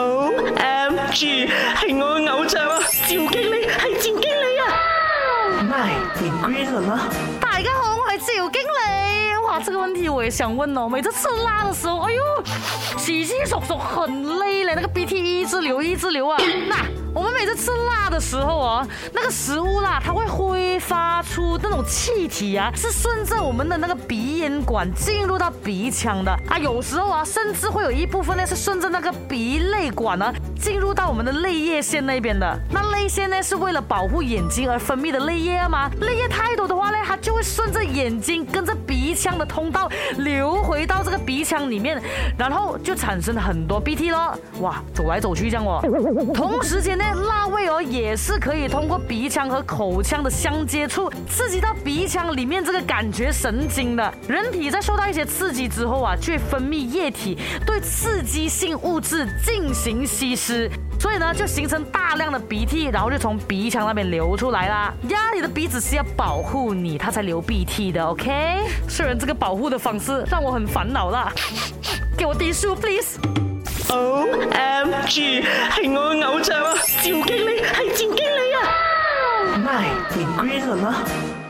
O M G，系我嘅偶像啊！赵经理系赵经理啊！My McQueen 吗？大家好，我系赵经理。哇，这个问题我也想问哦，每次吃辣的时候，哎呦，洗洗手手很累咧，那个鼻涕一直流一直流啊。那我们每次吃辣的时候哦，那个食物啦，它会呼。发出那种气体啊，是顺着我们的那个鼻咽管进入到鼻腔的啊，有时候啊，甚至会有一部分呢是顺着那个鼻泪管呢进入到我们的泪液腺那边的。那泪腺呢是为了保护眼睛而分泌的泪液吗？泪液太多的话呢，它就会顺着眼睛跟着鼻腔的通道流回到。鼻腔里面，然后就产生了很多鼻涕咯。哇，走来走去这样哦。同时间内，辣味哦也是可以通过鼻腔和口腔的相接触，刺激到鼻腔里面这个感觉神经的。人体在受到一些刺激之后啊，却分泌液体对刺激性物质进行稀释。所以呢，就形成大量的鼻涕，然后就从鼻腔那边流出来啦。呀，你的鼻子是要保护你，它才流鼻涕的，OK？虽然这个保护的方式让我很烦恼啦。给我低数，please。O M G，系我偶像啊，赵经理，系赵经理啊。妈，变 green 了。